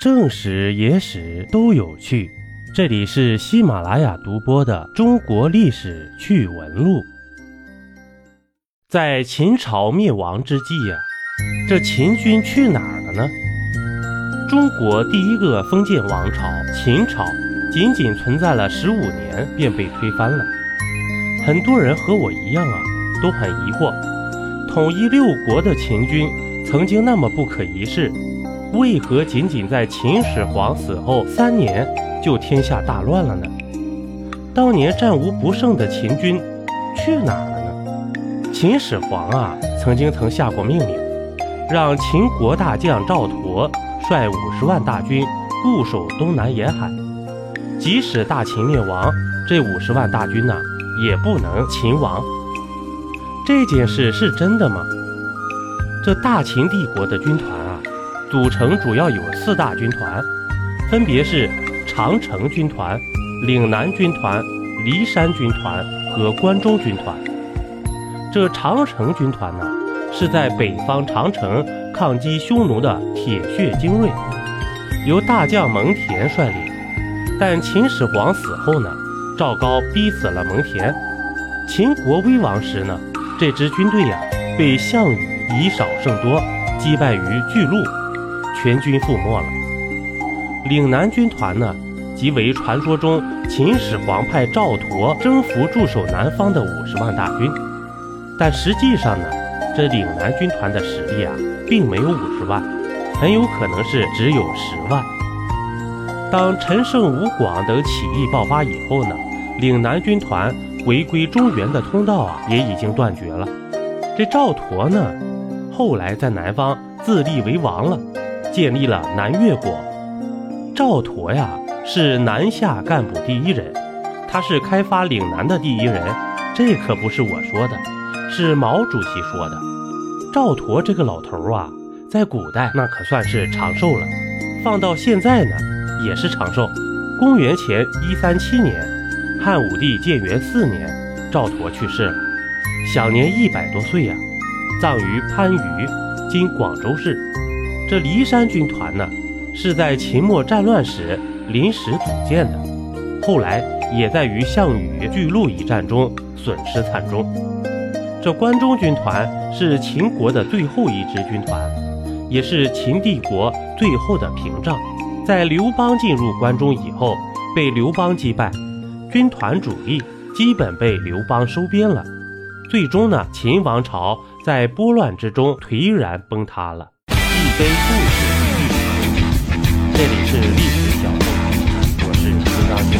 正史、野史都有趣。这里是喜马拉雅独播的《中国历史趣闻录》。在秦朝灭亡之际呀，这秦军去哪儿了呢？中国第一个封建王朝秦朝，仅仅存在了十五年便被推翻了。很多人和我一样啊，都很疑惑：统一六国的秦军曾经那么不可一世。为何仅仅在秦始皇死后三年就天下大乱了呢？当年战无不胜的秦军去哪了呢？秦始皇啊，曾经曾下过命令，让秦国大将赵佗率五十万大军固守东南沿海。即使大秦灭亡，这五十万大军呢，也不能秦亡。这件事是真的吗？这大秦帝国的军团。组成主要有四大军团，分别是长城军团、岭南军团、骊山军团和关中军团。这长城军团呢，是在北方长城抗击匈奴的铁血精锐，由大将蒙恬率领。但秦始皇死后呢，赵高逼死了蒙恬。秦国危亡时呢，这支军队呀，被项羽以少胜多击败于巨鹿。全军覆没了。岭南军团呢，即为传说中秦始皇派赵佗征服驻守南方的五十万大军。但实际上呢，这岭南军团的实力啊，并没有五十万，很有可能是只有十万。当陈胜、吴广等起义爆发以后呢，岭南军团回归中原的通道啊，也已经断绝了。这赵佗呢，后来在南方自立为王了。建立了南越国，赵佗呀是南下干部第一人，他是开发岭南的第一人，这可不是我说的，是毛主席说的。赵佗这个老头啊，在古代那可算是长寿了，放到现在呢也是长寿。公元前一三七年，汉武帝建元四年，赵佗去世了，享年一百多岁呀，葬于番禺（今广州市）。这骊山军团呢，是在秦末战乱时临时组建的，后来也在与项羽巨鹿一战中损失惨重。这关中军团是秦国的最后一支军团，也是秦帝国最后的屏障。在刘邦进入关中以后，被刘邦击败，军团主力基本被刘邦收编了。最终呢，秦王朝在拨乱之中颓然崩塌了。非故事亦可听。这里是历史小众平台，我是孙大军。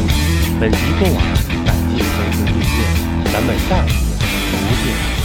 本集播完，感谢收听订阅，咱们下期不见。